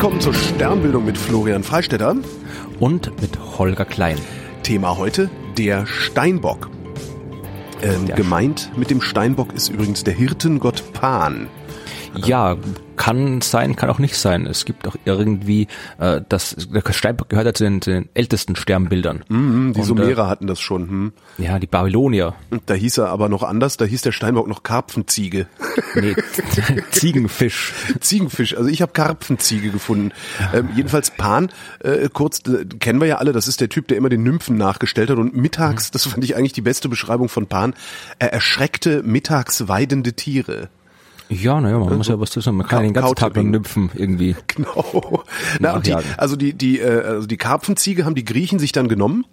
willkommen zur Sternbildung mit Florian Freistetter. Und mit Holger Klein. Thema heute, der Steinbock. Ähm, Der gemeint mit dem Steinbock ist übrigens der Hirtengott Pan. Ja, kann sein, kann auch nicht sein. Es gibt auch irgendwie, äh, das, der Steinbock gehört ja zu den, zu den ältesten Sternbildern. Mhm, die Und, Sumerer hatten das schon. Hm. Äh, ja, die Babylonier. Und Da hieß er aber noch anders, da hieß der Steinbock noch Karpfenziege. Nee, Ziegenfisch. Ziegenfisch, also ich habe Karpfenziege gefunden. Ähm, jedenfalls Pan, äh, kurz, äh, kennen wir ja alle, das ist der Typ, der immer den Nymphen nachgestellt hat und mittags, das fand ich eigentlich die beste Beschreibung von Pan, er erschreckte mittags weidende Tiere. Ja, naja, man muss ja was zu sagen. Man kann Ka- den ganzen Tag. Nymphen irgendwie. Genau. Na, und die, also die, die, äh, also die Karpfenziege haben die Griechen sich dann genommen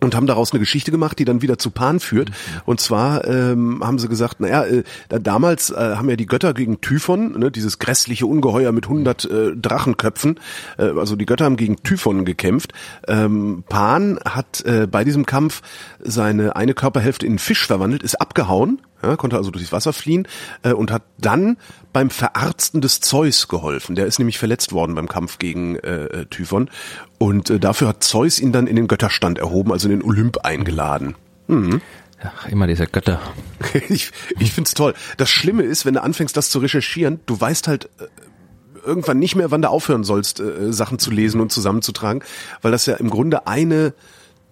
und haben daraus eine Geschichte gemacht, die dann wieder zu Pan führt. Und zwar ähm, haben sie gesagt, naja, äh, da, damals äh, haben ja die Götter gegen Typhon, ne, dieses grässliche Ungeheuer mit 100 äh, Drachenköpfen, äh, also die Götter haben gegen Typhon gekämpft. Ähm, Pan hat äh, bei diesem Kampf seine eine Körperhälfte in Fisch verwandelt, ist abgehauen, ja, konnte also durchs Wasser fliehen äh, und hat dann beim Verarzten des Zeus geholfen. Der ist nämlich verletzt worden beim Kampf gegen äh, äh, Typhon und äh, dafür hat Zeus ihn dann in den Götterstand erhoben, also in den Olymp eingeladen. Ach, immer diese Götter. ich ich find's toll. Das Schlimme ist, wenn du anfängst, das zu recherchieren, du weißt halt äh, irgendwann nicht mehr, wann du aufhören sollst, äh, Sachen zu lesen und zusammenzutragen, weil das ja im Grunde eine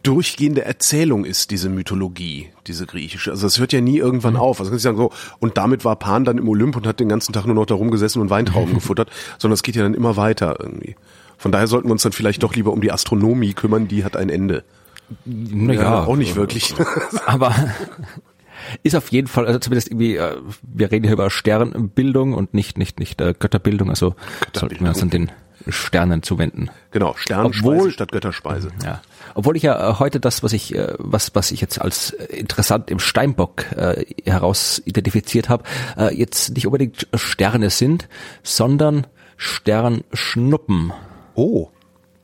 durchgehende Erzählung ist, diese Mythologie, diese griechische. Also es hört ja nie irgendwann auf. Also kannst du sagen so, und damit war Pan dann im Olymp und hat den ganzen Tag nur noch da rumgesessen und Weintrauben gefuttert, sondern es geht ja dann immer weiter irgendwie. Von daher sollten wir uns dann vielleicht doch lieber um die Astronomie kümmern, die hat ein Ende. Naja, auch nicht wirklich. Aber ist auf jeden Fall, also zumindest irgendwie, äh, wir reden hier über Sternbildung und nicht, nicht, nicht äh, Götterbildung, also sollten wir uns an den Sternen zuwenden. genau, Sternenspeise Obwohl- statt Götterspeise. Ja. Obwohl ich ja äh, heute das, was ich, äh, was, was ich jetzt als äh, interessant im Steinbock äh, heraus identifiziert habe, äh, jetzt nicht unbedingt Sterne sind, sondern Sternschnuppen. Oh,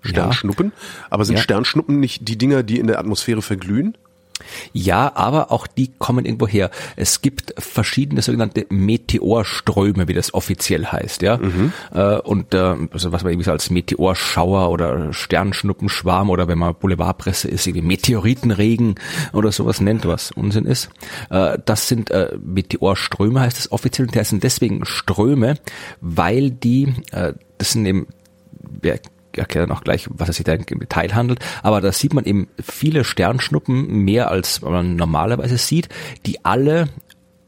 Sternschnuppen. Aber sind Ja. Sternschnuppen nicht die Dinger, die in der Atmosphäre verglühen? Ja, aber auch die kommen irgendwo her. Es gibt verschiedene sogenannte Meteorströme, wie das offiziell heißt, ja. Äh, und äh, also was man irgendwie so als Meteorschauer oder Sternschnuppenschwarm oder wenn man Boulevardpresse ist, irgendwie Meteoritenregen oder sowas nennt, was Unsinn ist. Äh, das sind äh, Meteorströme, heißt es offiziell. Und das sind deswegen Ströme, weil die, äh, das sind eben wir erklären auch gleich, was es sich da im Detail handelt, aber da sieht man eben viele Sternschnuppen, mehr als man normalerweise sieht, die alle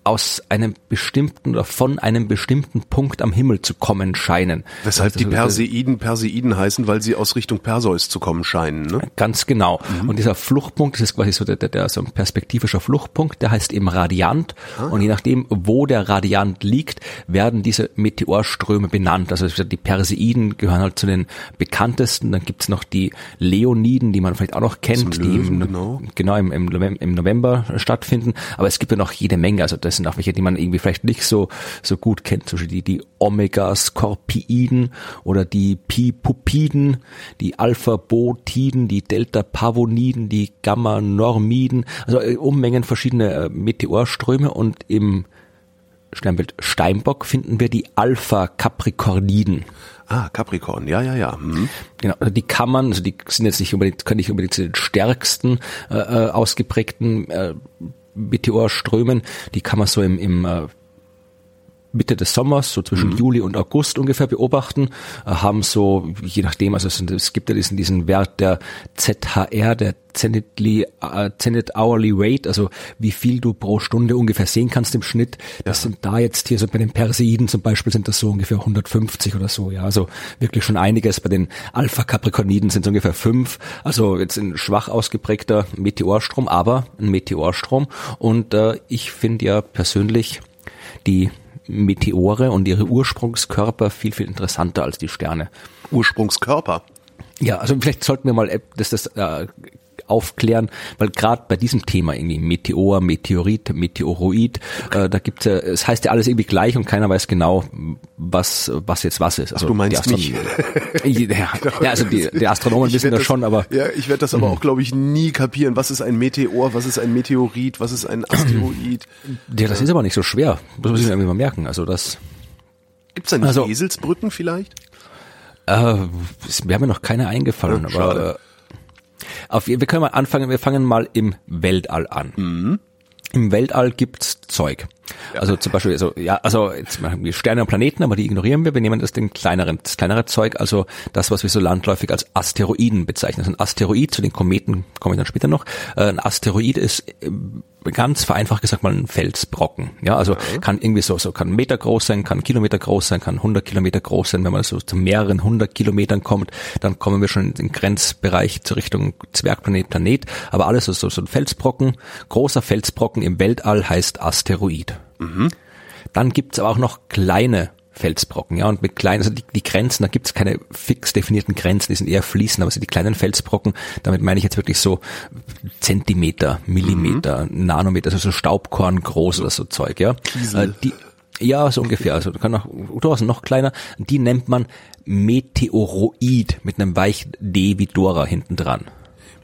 aus einem bestimmten oder von einem bestimmten Punkt am Himmel zu kommen scheinen. Weshalb die Perseiden Perseiden heißen, weil sie aus Richtung Perseus zu kommen scheinen. Ne? Ganz genau. Und dieser Fluchtpunkt, das ist quasi so der, der, so ein perspektivischer Fluchtpunkt, der heißt eben Radiant. Und je nachdem, wo der Radiant liegt, werden diese Meteorströme benannt. Also die Perseiden gehören halt zu den bekanntesten. Dann gibt's noch die Leoniden, die man vielleicht auch noch kennt, Zum die Löwen, im, genau. genau im, im, November, im November stattfinden. Aber es gibt ja noch jede Menge. Also das sind auch welche, die man irgendwie vielleicht nicht so so gut kennt. Zum Beispiel die, die Omega-Skorpioiden oder die Pi-Pupiden, die Alpha-Botiden, die Delta-Pavoniden, die Gamma-Normiden. Also äh, Unmengen verschiedene äh, Meteorströme und im Sternbild Steinbock finden wir die Alpha-Capricorniden. Ah, Capricorn, ja, ja, ja. Hm. Genau, also die kann man, also die sind jetzt nicht unbedingt, können nicht unbedingt zu den stärksten äh, äh, ausgeprägten äh, Meteorströmen, die kann man so im, im äh, Mitte des Sommers, so zwischen Juli und August ungefähr beobachten, äh, haben so, je nachdem, also es, es gibt ja diesen, diesen Wert der ZHR, der Zenitly, äh, Zenit Hourly Rate, also wie viel du pro Stunde ungefähr sehen kannst im Schnitt. Das sind da jetzt hier so bei den Perseiden zum Beispiel sind das so ungefähr 150 oder so, ja, also wirklich schon einiges. Bei den Alpha-Capricorniden sind es ungefähr fünf, also jetzt ein schwach ausgeprägter Meteorstrom, aber ein Meteorstrom. Und äh, ich finde ja persönlich die Meteore und ihre Ursprungskörper viel, viel interessanter als die Sterne. Ursprungskörper. Ja, also vielleicht sollten wir mal äh, das, das äh, aufklären, weil gerade bei diesem Thema irgendwie Meteor, Meteorit, Meteoroid, äh, da gibt's ja, es heißt ja alles irgendwie gleich und keiner weiß genau, was was jetzt was ist. Also du meinst die mich. ja, ja, also die, die Astronomen Ich wissen das schon, aber Ja, ich werde das aber auch, glaube ich, nie kapieren. Was ist ein Meteor, was ist ein Meteorit, was ist ein Asteroid? ja, das ist aber nicht so schwer. Das muss ich mir irgendwie mal merken. Also das Gibt's da nicht Also- Eselsbrücken vielleicht? Äh, wäre mir noch keine eingefallen, Ja, aber schade. äh, auf, wir können mal anfangen, wir fangen mal im Weltall an. Mhm. Im Weltall gibt's Zeug. Also zum Beispiel, also, ja, also jetzt machen wir Sterne und Planeten, aber die ignorieren wir. Wir nehmen das den kleineren, das kleinere Zeug, also das, was wir so landläufig als Asteroiden bezeichnen. Also ein Asteroid, zu den Kometen komme ich dann später noch. Äh, Ein Asteroid ist äh, ganz vereinfacht gesagt mal ein Felsbrocken. Ja, also kann irgendwie so, so kann Meter groß sein, kann Kilometer groß sein, kann 100 Kilometer groß sein. Wenn man so zu mehreren hundert Kilometern kommt, dann kommen wir schon in den Grenzbereich zur Richtung Zwergplanet, Planet. Aber alles so, so, so ein Felsbrocken, großer Felsbrocken im Weltall heißt Asteroid. Dann gibt's aber auch noch kleine Felsbrocken, ja, und mit kleinen, also die, die Grenzen, da gibt's keine fix definierten Grenzen, die sind eher fließend, aber so die kleinen Felsbrocken, damit meine ich jetzt wirklich so Zentimeter, Millimeter, Nanometer, also so Staubkorn groß oder so Zeug, ja. Äh, Die, ja, so ungefähr, also kann noch, durchaus noch kleiner, die nennt man Meteoroid mit einem weichen D wie Dora hinten dran.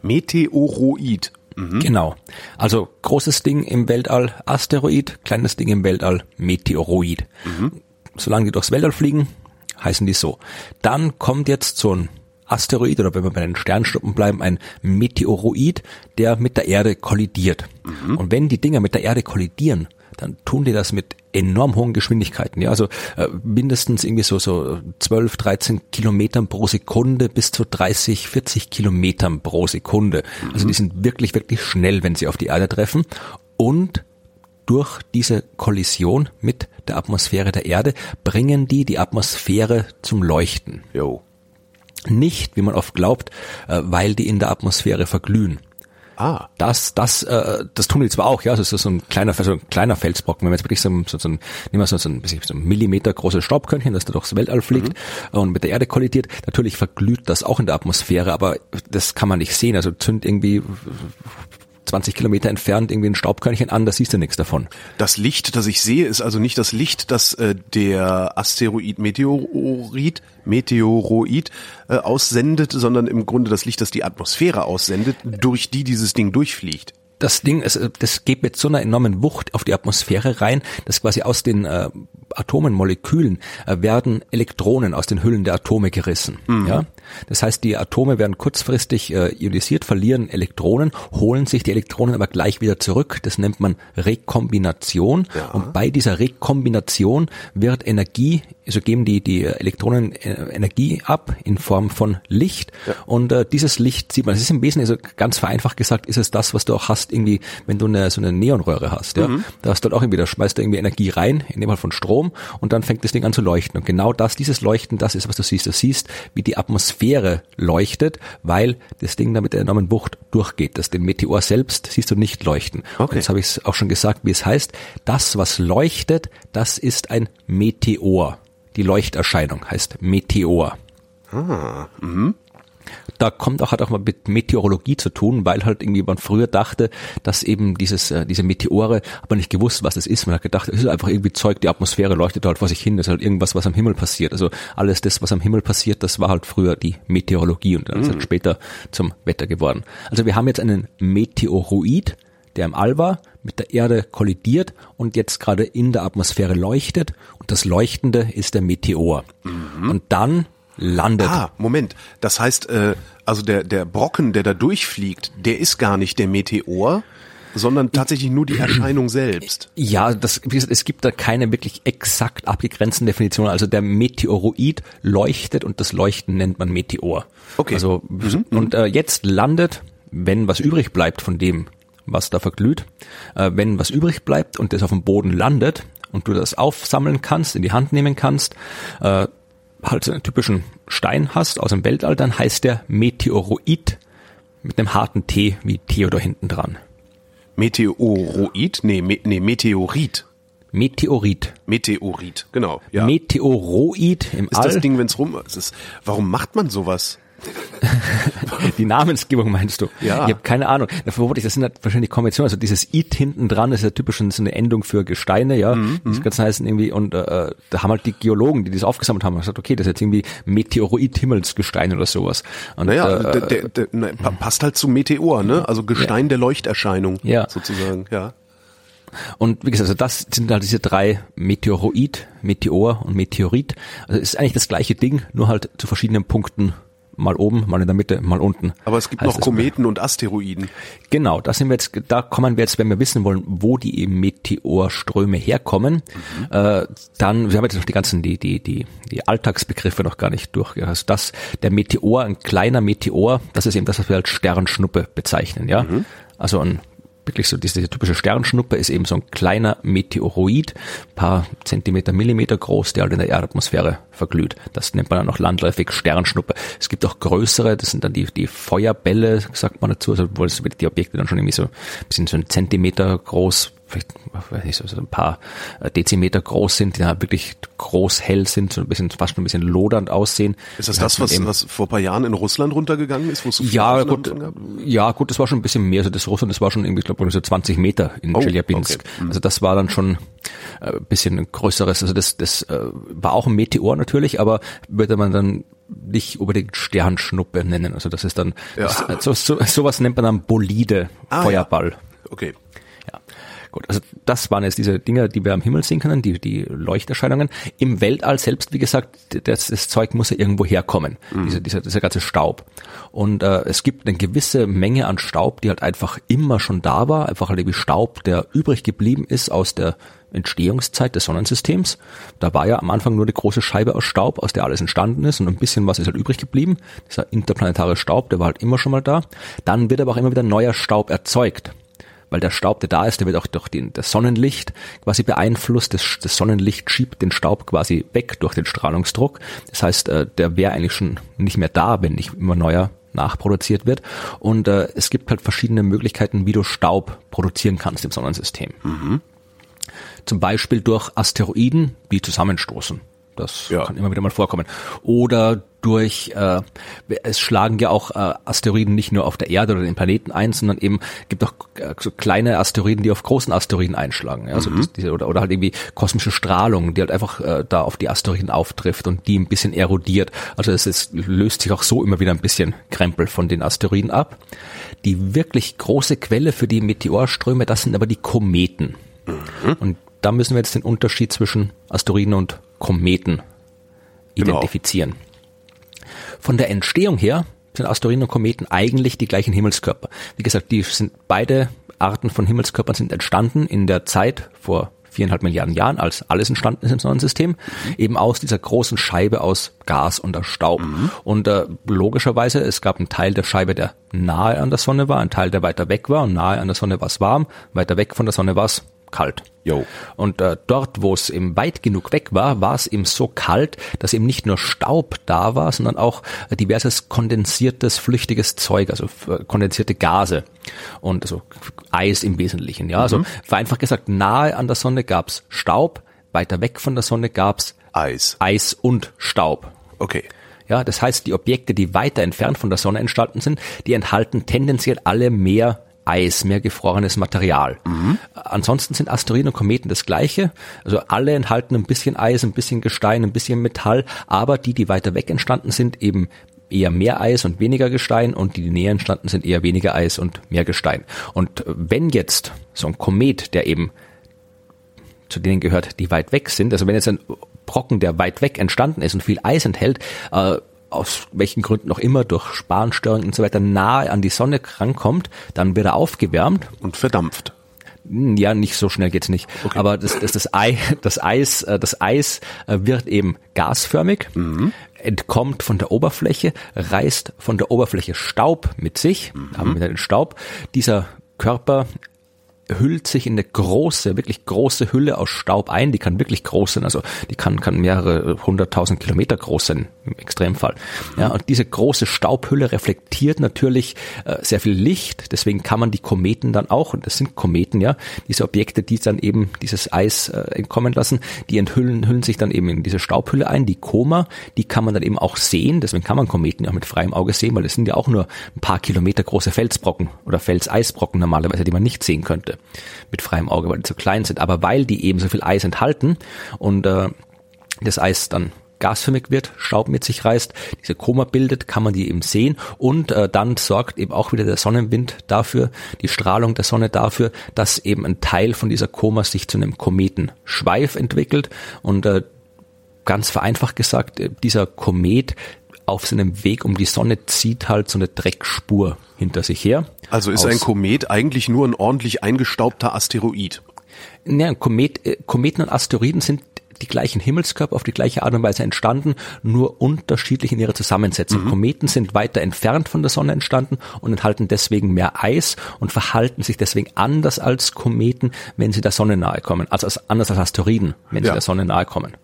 Meteoroid. Genau. Also großes Ding im Weltall Asteroid, kleines Ding im Weltall Meteoroid. Solange die durchs Weltall fliegen, heißen die so. Dann kommt jetzt so ein Asteroid oder wenn wir bei den Sternschnuppen bleiben, ein Meteoroid, der mit der Erde kollidiert. Und wenn die Dinger mit der Erde kollidieren, dann tun die das mit enorm hohen Geschwindigkeiten. Ja, also äh, mindestens irgendwie so so 12, 13 Kilometern pro Sekunde bis zu 30, 40 Kilometern pro Sekunde. Also die sind wirklich, wirklich schnell, wenn sie auf die Erde treffen. Und durch diese Kollision mit der Atmosphäre der Erde bringen die die Atmosphäre zum Leuchten. Jo. Nicht, wie man oft glaubt, äh, weil die in der Atmosphäre verglühen. Ah. Das, das, äh, das tun die zwar auch, ja, also es ist so ein kleiner, so ein kleiner Felsbrocken, wenn man jetzt wirklich so, ein- so, so ein, nehmen wir so, so ein, so ein Millimeter großes Staubkörnchen, das da durchs Weltall fliegt und mit der Erde kollidiert, natürlich verglüht das auch in der Atmosphäre, aber das kann man nicht sehen, also zünd irgendwie 20 Kilometer entfernt irgendwie ein Staubkörnchen an, da siehst du nichts davon. Das Licht, das ich sehe, ist also nicht das Licht, das äh, der Asteroid Meteoroid, Meteoroid äh, aussendet, sondern im Grunde das Licht, das die Atmosphäre aussendet, durch die dieses Ding durchfliegt. das Ding, es, das geht mit so einer enormen Wucht auf die Atmosphäre rein, dass quasi aus den äh, Atomen, Molekülen äh, werden Elektronen aus den Hüllen der Atome gerissen. Ja, das heißt, die Atome werden kurzfristig äh, ionisiert, verlieren Elektronen, holen sich die Elektronen aber gleich wieder zurück. Das nennt man Rekombination. Und bei dieser Rekombination wird Energie, also geben die die Elektronen äh, Energie ab in Form von Licht. Und äh, dieses Licht sieht man. Es ist im Wesentlichen, also ganz vereinfacht gesagt, ist es das, was du auch hast, irgendwie, wenn du eine, so eine Neonröhre hast. Ja, da hast du halt auch irgendwie, da schmeißt du irgendwie Energie rein, in dem Fall von Strom, und dann fängt das Ding an zu leuchten. Und genau das, dieses Leuchten, das ist, was du siehst. Du siehst, wie die Atmosphäre leuchtet, weil das Ding da mit der enormen Wucht durchgeht. Das den Meteor selbst siehst du nicht leuchten. Okay. Und jetzt habe ich es auch schon gesagt, wie es heißt. Das, was leuchtet, das ist ein Meteor. Die Leuchterscheinung heißt Meteor. Da kommt auch, hat auch mal mit Meteorologie zu tun, weil halt irgendwie man früher dachte, dass eben dieses, äh, diese Meteore, aber nicht gewusst, was das ist. Man hat gedacht, es ist einfach irgendwie Zeug, die Atmosphäre leuchtet halt vor sich hin, das ist halt irgendwas, was am Himmel passiert. Also alles das, was am Himmel passiert, das war halt früher die Meteorologie und dann ist halt später zum Wetter geworden. Also wir haben jetzt einen Meteoroid, der im All war, mit der Erde kollidiert und jetzt gerade in der Atmosphäre leuchtet und das Leuchtende ist der Meteor. Und dann landet Ah, Moment. Das heißt, äh, also der, der Brocken, der da durchfliegt, der ist gar nicht der Meteor, sondern tatsächlich nur die Erscheinung selbst. Ja, das, wie gesagt, es gibt da keine wirklich exakt abgegrenzten Definitionen. Also der Meteoroid leuchtet und das Leuchten nennt man Meteor. Okay. Also und äh, jetzt landet, wenn was übrig bleibt von dem, was da verglüht, äh, wenn was übrig bleibt und das auf dem Boden landet und du das aufsammeln kannst, in die Hand nehmen kannst, äh, halt so einen typischen Stein hast aus dem Weltall, dann heißt der Meteoroid mit einem harten T wie Theodor hinten dran. Meteoroid? Nee, me, nee, Meteorit. Meteorit. Meteorit, genau. Ja. Meteoroid im ist All. das Ding, wenn's rum ist? Warum macht man sowas? Die Namensgebung meinst du? Ja. Ich habe keine Ahnung. Davor wollte ich, das sind halt wahrscheinlich Konventionen. Also dieses It hinten dran ist ja typisch so eine Endung für Gesteine, ja. Mhm, Das Ganze heißen irgendwie, und äh, da haben halt die Geologen, die das aufgesammelt haben, gesagt, okay, das ist jetzt irgendwie Meteoroid-Himmelsgestein oder sowas. Und, Naja, äh, der, der, ne, pa- passt halt zu Meteor, ne? Also Gestein der Leuchterscheinung, Ja. sozusagen, ja. Und wie gesagt, also das sind halt diese drei Meteoroid, Meteor und Meteorit. Also es ist eigentlich das gleiche Ding, nur halt zu verschiedenen Punkten mal oben, mal in der Mitte, mal unten. Aber es gibt noch Kometen und Asteroiden. Genau, da sind wir jetzt, da kommen wir jetzt, wenn wir wissen wollen, wo die Meteorströme herkommen, mhm. äh, dann, wir haben jetzt noch die ganzen, die, die, die, die Alltagsbegriffe noch gar nicht durch. Also das, der Meteor, ein kleiner Meteor, das ist eben das, was wir als Sternschnuppe bezeichnen, ja. Mhm. Also ein wirklich so diese typische Sternschnuppe ist eben so ein kleiner Meteoroid, paar Zentimeter, Millimeter groß, der halt in der Erdatmosphäre verglüht. Das nennt man dann auch landläufig Sternschnuppe. Es gibt auch größere, das sind dann die, die Feuerbälle, sagt man dazu, also wo die Objekte dann schon irgendwie so ein bisschen so ein Zentimeter groß vielleicht weiß nicht, so ein paar äh, Dezimeter groß sind, die dann wirklich groß hell sind, so ein bisschen fast ein bisschen lodernd aussehen. Ist das das, was, was vor paar Jahren in Russland runtergegangen ist? Wo so ja, gut, ja, gut, das war schon ein bisschen mehr. Also das Russland, das war schon irgendwie, ich glaube, so 20 Meter in oh, Chelyabinsk. Okay. Also das war dann schon äh, bisschen ein größeres. Also das, das äh, war auch ein Meteor natürlich, aber würde man dann nicht unbedingt Sternschnuppe nennen. Also das ist dann ja. das, so, so, sowas nennt man dann Bolide, ah, Feuerball. Ja. Okay. Gut, also das waren jetzt diese Dinge, die wir am Himmel sehen können, die, die Leuchterscheinungen. Im Weltall selbst, wie gesagt, das, das Zeug muss ja irgendwo herkommen, mhm. dieser, dieser, dieser ganze Staub. Und äh, es gibt eine gewisse Menge an Staub, die halt einfach immer schon da war, einfach halt wie Staub, der übrig geblieben ist aus der Entstehungszeit des Sonnensystems. Da war ja am Anfang nur eine große Scheibe aus Staub, aus der alles entstanden ist und ein bisschen was ist halt übrig geblieben. Dieser interplanetare Staub, der war halt immer schon mal da. Dann wird aber auch immer wieder neuer Staub erzeugt weil der Staub, der da ist, der wird auch durch den, das Sonnenlicht quasi beeinflusst. Das, das Sonnenlicht schiebt den Staub quasi weg durch den Strahlungsdruck. Das heißt, äh, der wäre eigentlich schon nicht mehr da, wenn nicht immer neuer nachproduziert wird. Und äh, es gibt halt verschiedene Möglichkeiten, wie du Staub produzieren kannst im Sonnensystem. Mhm. Zum Beispiel durch Asteroiden, die zusammenstoßen. Das ja. kann immer wieder mal vorkommen. Oder durch, äh, es schlagen ja auch äh, Asteroiden nicht nur auf der Erde oder den Planeten ein, sondern eben gibt auch äh, so kleine Asteroiden, die auf großen Asteroiden einschlagen. Ja? Also mhm. diese, oder, oder halt irgendwie kosmische Strahlung, die halt einfach äh, da auf die Asteroiden auftrifft und die ein bisschen erodiert. Also es, es löst sich auch so immer wieder ein bisschen Krempel von den Asteroiden ab. Die wirklich große Quelle für die Meteorströme, das sind aber die Kometen. Mhm. Und da müssen wir jetzt den Unterschied zwischen Asteroiden und Kometen genau. identifizieren. Von der Entstehung her sind Asteroiden und Kometen eigentlich die gleichen Himmelskörper. Wie gesagt, die sind beide Arten von Himmelskörpern sind entstanden in der Zeit vor viereinhalb Milliarden Jahren, als alles entstanden ist im Sonnensystem, mhm. eben aus dieser großen Scheibe aus Gas und aus Staub. Mhm. Und äh, logischerweise, es gab einen Teil der Scheibe, der nahe an der Sonne war, ein Teil, der weiter weg war und nahe an der Sonne war es warm, weiter weg von der Sonne war es kalt. Jo. Und äh, dort, wo es eben weit genug weg war, war es eben so kalt, dass eben nicht nur Staub da war, sondern auch diverses kondensiertes, flüchtiges Zeug, also äh, kondensierte Gase und also Eis im Wesentlichen. Ja, also mhm. also vereinfacht gesagt, nahe an der Sonne gab's Staub, weiter weg von der Sonne gab's Eis, Eis und Staub. Okay. Ja, das heißt, die Objekte, die weiter entfernt von der Sonne entstanden sind, die enthalten tendenziell alle mehr Eis, mehr gefrorenes Material. Mhm. Ansonsten sind Asteroiden und Kometen das gleiche. Also alle enthalten ein bisschen Eis, ein bisschen Gestein, ein bisschen Metall, aber die, die weiter weg entstanden sind, eben eher mehr Eis und weniger Gestein und die, die näher entstanden sind, eher weniger Eis und mehr Gestein. Und wenn jetzt so ein Komet, der eben zu denen gehört, die weit weg sind, also wenn jetzt ein Brocken, der weit weg entstanden ist und viel Eis enthält, äh, aus welchen Gründen noch immer, durch Spanstörungen und so weiter, nahe an die Sonne rankommt, dann wird er aufgewärmt. Und verdampft. Hm, ja, nicht so schnell geht's nicht. Okay. Aber das, das, das, Ei, das Eis, äh, das Eis äh, wird eben gasförmig, mhm. entkommt von der Oberfläche, reißt von der Oberfläche Staub mit sich, mhm. haben wir den Staub. Dieser Körper hüllt sich in eine große, wirklich große Hülle aus Staub ein. Die kann wirklich groß sein, also die kann, kann mehrere hunderttausend Kilometer groß sein im Extremfall. Ja, und diese große Staubhülle reflektiert natürlich äh, sehr viel Licht. Deswegen kann man die Kometen dann auch, und das sind Kometen, ja, diese Objekte, die dann eben dieses Eis äh, entkommen lassen, die enthüllen hüllen sich dann eben in diese Staubhülle ein. Die Koma, die kann man dann eben auch sehen. Deswegen kann man Kometen ja mit freiem Auge sehen, weil das sind ja auch nur ein paar Kilometer große Felsbrocken oder Felseisbrocken normalerweise, die man nicht sehen könnte mit freiem Auge, weil die zu klein sind. Aber weil die eben so viel Eis enthalten und äh, das Eis dann gasförmig wird, Staub mit sich reißt, diese Koma bildet, kann man die eben sehen und äh, dann sorgt eben auch wieder der Sonnenwind dafür, die Strahlung der Sonne dafür, dass eben ein Teil von dieser Koma sich zu einem Kometenschweif entwickelt und äh, ganz vereinfacht gesagt, äh, dieser Komet auf seinem Weg um die Sonne zieht halt so eine Dreckspur hinter sich her. Also ist ein Komet eigentlich nur ein ordentlich eingestaubter Asteroid? Ja, Komet, äh, Kometen und Asteroiden sind die gleichen Himmelskörper auf die gleiche Art und Weise entstanden, nur unterschiedlich in ihrer Zusammensetzung. Mhm. Kometen sind weiter entfernt von der Sonne entstanden und enthalten deswegen mehr Eis und verhalten sich deswegen anders als Kometen, wenn sie der Sonne nahe kommen, also anders als Asteroiden, wenn ja. sie der Sonne nahe kommen.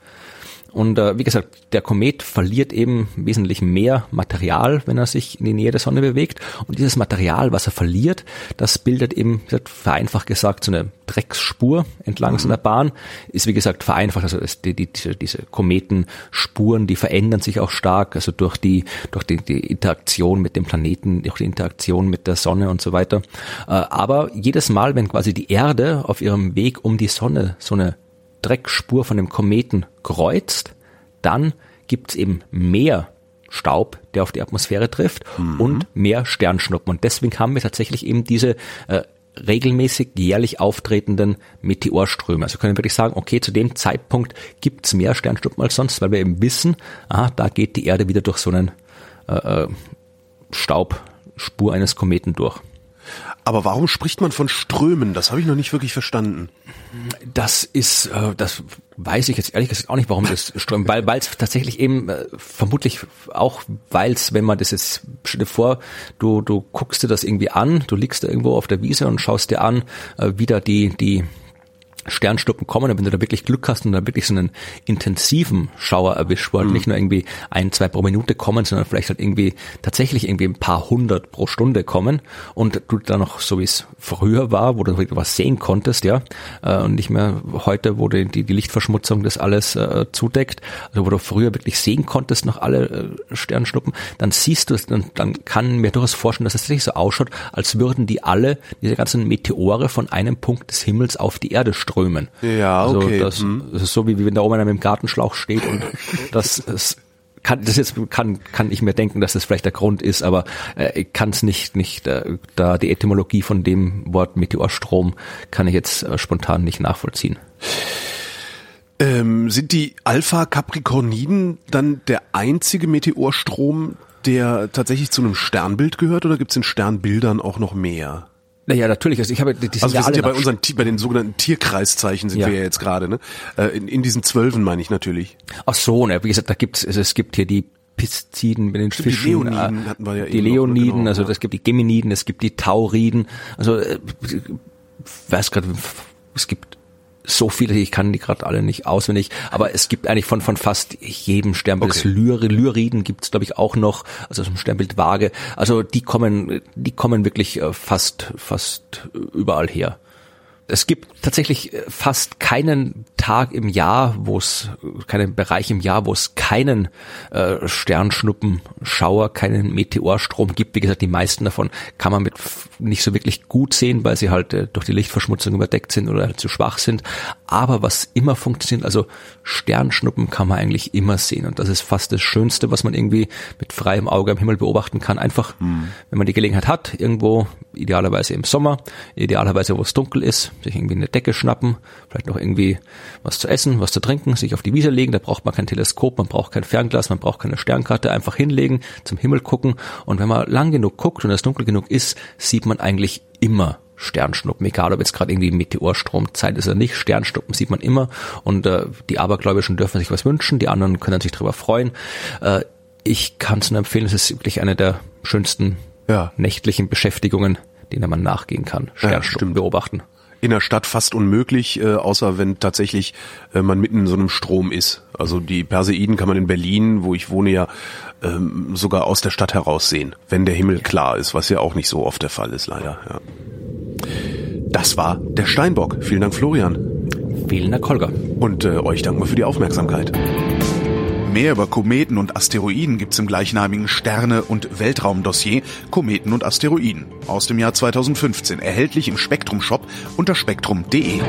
Und äh, wie gesagt, der Komet verliert eben wesentlich mehr Material, wenn er sich in die Nähe der Sonne bewegt. Und dieses Material, was er verliert, das bildet eben, vereinfacht gesagt, so eine Drecksspur entlang mhm. seiner Bahn. Ist wie gesagt vereinfacht, also die, die, diese Kometenspuren, die verändern sich auch stark, also durch die, durch die, die Interaktion mit dem Planeten, durch die Interaktion mit der Sonne und so weiter. Äh, aber jedes Mal, wenn quasi die Erde auf ihrem Weg um die Sonne so eine Dreckspur von dem Kometen kreuzt, dann gibt's eben mehr Staub, der auf die Atmosphäre trifft mhm. und mehr Sternschnuppen. Und deswegen haben wir tatsächlich eben diese äh, regelmäßig jährlich auftretenden Meteorströme. Also können wir wirklich sagen, okay, zu dem Zeitpunkt gibt's mehr Sternschnuppen als sonst, weil wir eben wissen, ah, da geht die Erde wieder durch so einen äh, äh Staubspur eines Kometen durch. Aber warum spricht man von Strömen? Das habe ich noch nicht wirklich verstanden. Das ist, äh, das weiß ich jetzt ehrlich gesagt auch nicht, warum das Strömen, weil weil es tatsächlich eben äh, vermutlich auch, weil es, wenn man das jetzt stell dir vor, du du guckst dir das irgendwie an, du liegst da irgendwo auf der Wiese und schaust dir an, äh, wie da die die Sternschnuppen kommen, wenn du da wirklich Glück hast und da wirklich so einen intensiven Schauer erwischt, wo halt mhm. nicht nur irgendwie ein, zwei pro Minute kommen, sondern vielleicht halt irgendwie tatsächlich irgendwie ein paar hundert pro Stunde kommen und du dann noch so wie es früher war, wo du was sehen konntest, ja, äh, und nicht mehr heute, wo die, die, die Lichtverschmutzung das alles äh, zudeckt, also wo du früher wirklich sehen konntest noch alle äh, Sternschnuppen, dann siehst du es, dann, dann kann mir durchaus vorstellen, dass es tatsächlich so ausschaut, als würden die alle, diese ganzen Meteore von einem Punkt des Himmels auf die Erde strömen strömen. Ja, also okay. Das, hm. das ist so wie, wie wenn da oben einer mit dem Gartenschlauch steht und das, das kann das jetzt kann kann ich mir denken, dass das vielleicht der Grund ist, aber äh, ich kann es nicht nicht äh, da die Etymologie von dem Wort Meteorstrom kann ich jetzt äh, spontan nicht nachvollziehen. Ähm, sind die Alpha Capricorniden dann der einzige Meteorstrom, der tatsächlich zu einem Sternbild gehört, oder gibt es in Sternbildern auch noch mehr? Naja, natürlich. Also ich habe, die sind also wir ja sind ja bei unseren, bei den sogenannten Tierkreiszeichen sind ja. wir ja jetzt gerade, ne? Äh, in, in diesen Zwölfen meine ich natürlich. Ach so, ne? Wie gesagt, da gibt's, also es gibt hier die Pistiden mit den Stimmt, Fischen. Die Leoniden äh, hatten wir ja Die Leoniden, noch, genau, also es gibt die Geminiden, es gibt die Tauriden. Also äh, weiß gerade, es gibt so viele, ich kann die gerade alle nicht auswendig, aber es gibt eigentlich von von fast jedem Sternbild okay. Lyr, Lyriden gibt es glaube ich auch noch, also zum Sternbild Waage. Also die kommen die kommen wirklich äh, fast fast überall her es gibt tatsächlich äh, fast keinen Tag im Jahr, wo es keinen Bereich im Jahr, wo es keinen äh, Sternschnuppenschauer, keinen Meteorstrom gibt. Wie gesagt, die meisten davon kann man mit nicht so wirklich gut sehen, weil sie halt äh, durch die Lichtverschmutzung überdeckt sind oder halt zu schwach sind. Aber was immer funktioniert, also Sternschnuppen kann man eigentlich immer sehen und das ist fast das Schönste, was man irgendwie mit freiem Auge am Himmel beobachten kann. Einfach, hm. wenn man die Gelegenheit hat, irgendwo idealerweise im Sommer, idealerweise wo es dunkel ist sich irgendwie eine Decke schnappen, vielleicht noch irgendwie was zu essen, was zu trinken, sich auf die Wiese legen, da braucht man kein Teleskop, man braucht kein Fernglas, man braucht keine Sternkarte, einfach hinlegen, zum Himmel gucken. Und wenn man lang genug guckt und es dunkel genug ist, sieht man eigentlich immer Sternschnuppen, egal ob jetzt gerade irgendwie Meteorstromzeit ist oder nicht, Sternschnuppen sieht man immer. Und äh, die Abergläubischen dürfen sich was wünschen, die anderen können sich darüber freuen. Äh, ich kann es nur empfehlen, es ist wirklich eine der schönsten ja. nächtlichen Beschäftigungen, denen man nachgehen kann. Sternschnuppen ja, beobachten in der Stadt fast unmöglich, äh, außer wenn tatsächlich äh, man mitten in so einem Strom ist. Also die Perseiden kann man in Berlin, wo ich wohne, ja ähm, sogar aus der Stadt heraus sehen, wenn der Himmel klar ist, was ja auch nicht so oft der Fall ist, leider. Ja. Das war der Steinbock. Vielen Dank, Florian. Vielen Dank, Holger. Und äh, euch danken wir für die Aufmerksamkeit. Mehr über Kometen und Asteroiden gibt's im gleichnamigen Sterne- und Weltraumdossier Kometen und Asteroiden aus dem Jahr 2015, erhältlich im Spektrum Shop unter spektrum.de.